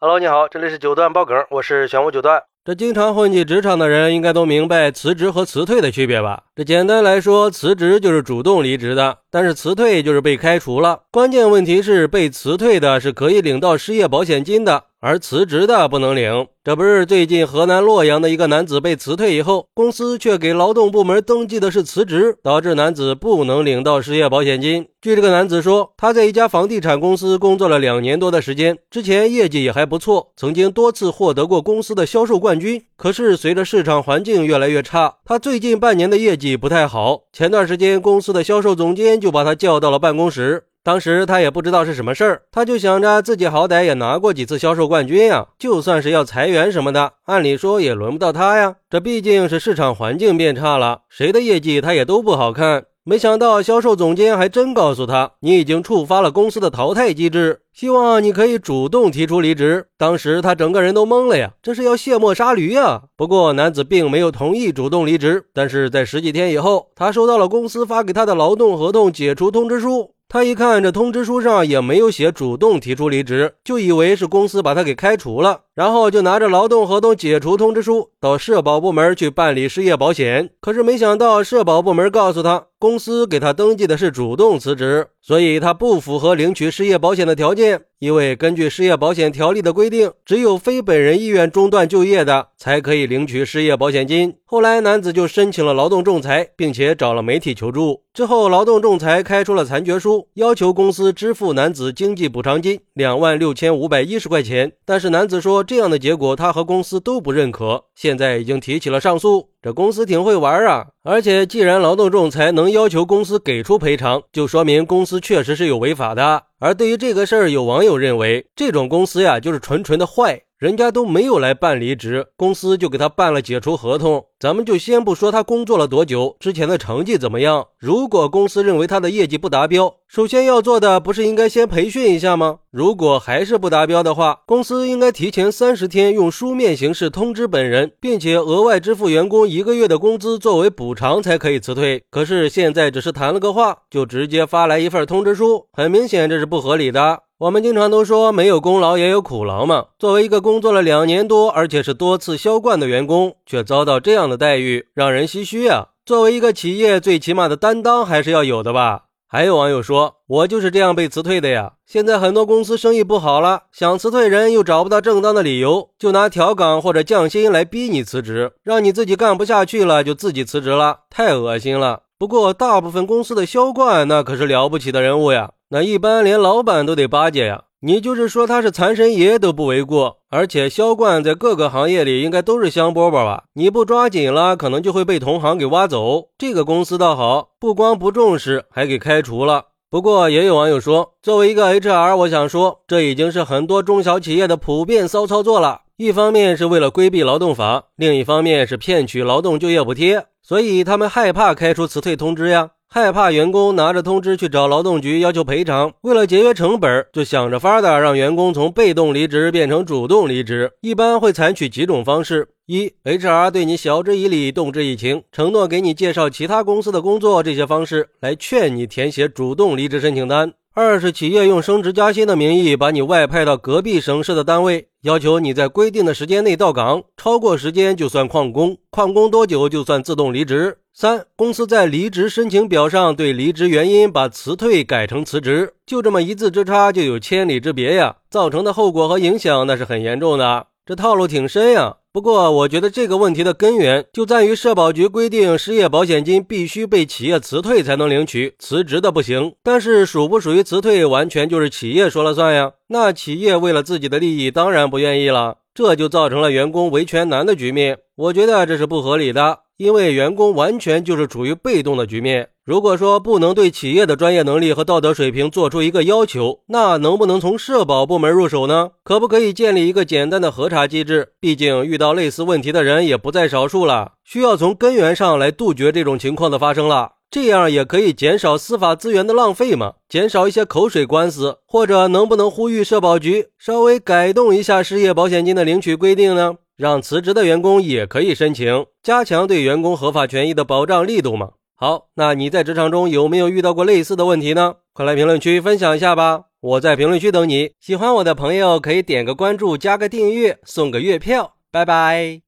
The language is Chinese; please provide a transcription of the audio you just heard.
Hello，你好，这里是九段爆梗，我是玄武九段。这经常混迹职场的人应该都明白辞职和辞退的区别吧？这简单来说，辞职就是主动离职的，但是辞退就是被开除了。关键问题是，被辞退的是可以领到失业保险金的。而辞职的不能领，这不是最近河南洛阳的一个男子被辞退以后，公司却给劳动部门登记的是辞职，导致男子不能领到失业保险金。据这个男子说，他在一家房地产公司工作了两年多的时间，之前业绩也还不错，曾经多次获得过公司的销售冠军。可是随着市场环境越来越差，他最近半年的业绩不太好。前段时间，公司的销售总监就把他叫到了办公室。当时他也不知道是什么事儿，他就想着自己好歹也拿过几次销售冠军呀，就算是要裁员什么的，按理说也轮不到他呀。这毕竟是市场环境变差了，谁的业绩他也都不好看。没想到销售总监还真告诉他，你已经触发了公司的淘汰机制，希望你可以主动提出离职。当时他整个人都懵了呀，这是要卸磨杀驴呀。不过男子并没有同意主动离职，但是在十几天以后，他收到了公司发给他的劳动合同解除通知书。他一看这通知书上也没有写主动提出离职，就以为是公司把他给开除了，然后就拿着劳动合同解除通知书到社保部门去办理失业保险。可是没想到社保部门告诉他，公司给他登记的是主动辞职，所以他不符合领取失业保险的条件。因为根据失业保险条例的规定，只有非本人意愿中断就业的才可以领取失业保险金。后来男子就申请了劳动仲裁，并且找了媒体求助。之后，劳动仲裁开出了裁决书，要求公司支付男子经济补偿金两万六千五百一十块钱。但是男子说，这样的结果他和公司都不认可，现在已经提起了上诉。这公司挺会玩啊！而且既然劳动仲裁能要求公司给出赔偿，就说明公司确实是有违法的。而对于这个事儿，有网友认为，这种公司呀，就是纯纯的坏。人家都没有来办离职，公司就给他办了解除合同。咱们就先不说他工作了多久，之前的成绩怎么样。如果公司认为他的业绩不达标，首先要做的不是应该先培训一下吗？如果还是不达标的话，公司应该提前三十天用书面形式通知本人，并且额外支付员工一个月的工资作为补偿，才可以辞退。可是现在只是谈了个话，就直接发来一份通知书，很明显这是不合理的。我们经常都说没有功劳也有苦劳嘛。作为一个工作了两年多，而且是多次销冠的员工，却遭到这样的待遇，让人唏嘘啊。作为一个企业，最起码的担当还是要有的吧。还有网友说，我就是这样被辞退的呀。现在很多公司生意不好了，想辞退人又找不到正当的理由，就拿调岗或者降薪来逼你辞职，让你自己干不下去了就自己辞职了，太恶心了。不过大部分公司的销冠那可是了不起的人物呀。那一般连老板都得巴结呀，你就是说他是财神爷都不为过。而且销冠在各个行业里应该都是香饽饽吧？你不抓紧了，可能就会被同行给挖走。这个公司倒好，不光不重视，还给开除了。不过也有网友说，作为一个 HR，我想说，这已经是很多中小企业的普遍骚操作了。一方面是为了规避劳动法，另一方面是骗取劳动就业补贴，所以他们害怕开出辞退通知呀。害怕员工拿着通知去找劳动局要求赔偿，为了节约成本，就想着法儿的让员工从被动离职变成主动离职。一般会采取几种方式：一，HR 对你晓之以理、动之以情，承诺给你介绍其他公司的工作，这些方式来劝你填写主动离职申请单。二是企业用升职加薪的名义把你外派到隔壁省市的单位，要求你在规定的时间内到岗，超过时间就算旷工，旷工多久就算自动离职。三，公司在离职申请表上对离职原因把辞退改成辞职，就这么一字之差就有千里之别呀，造成的后果和影响那是很严重的，这套路挺深呀。不过，我觉得这个问题的根源就在于社保局规定，失业保险金必须被企业辞退才能领取，辞职的不行。但是，属不属于辞退，完全就是企业说了算呀。那企业为了自己的利益，当然不愿意了，这就造成了员工维权难的局面。我觉得这是不合理的。因为员工完全就是处于被动的局面。如果说不能对企业的专业能力和道德水平做出一个要求，那能不能从社保部门入手呢？可不可以建立一个简单的核查机制？毕竟遇到类似问题的人也不在少数了，需要从根源上来杜绝这种情况的发生了。这样也可以减少司法资源的浪费嘛，减少一些口水官司。或者能不能呼吁社保局稍微改动一下失业保险金的领取规定呢？让辞职的员工也可以申请，加强对员工合法权益的保障力度嘛？好，那你在职场中有没有遇到过类似的问题呢？快来评论区分享一下吧！我在评论区等你。喜欢我的朋友可以点个关注，加个订阅，送个月票。拜拜。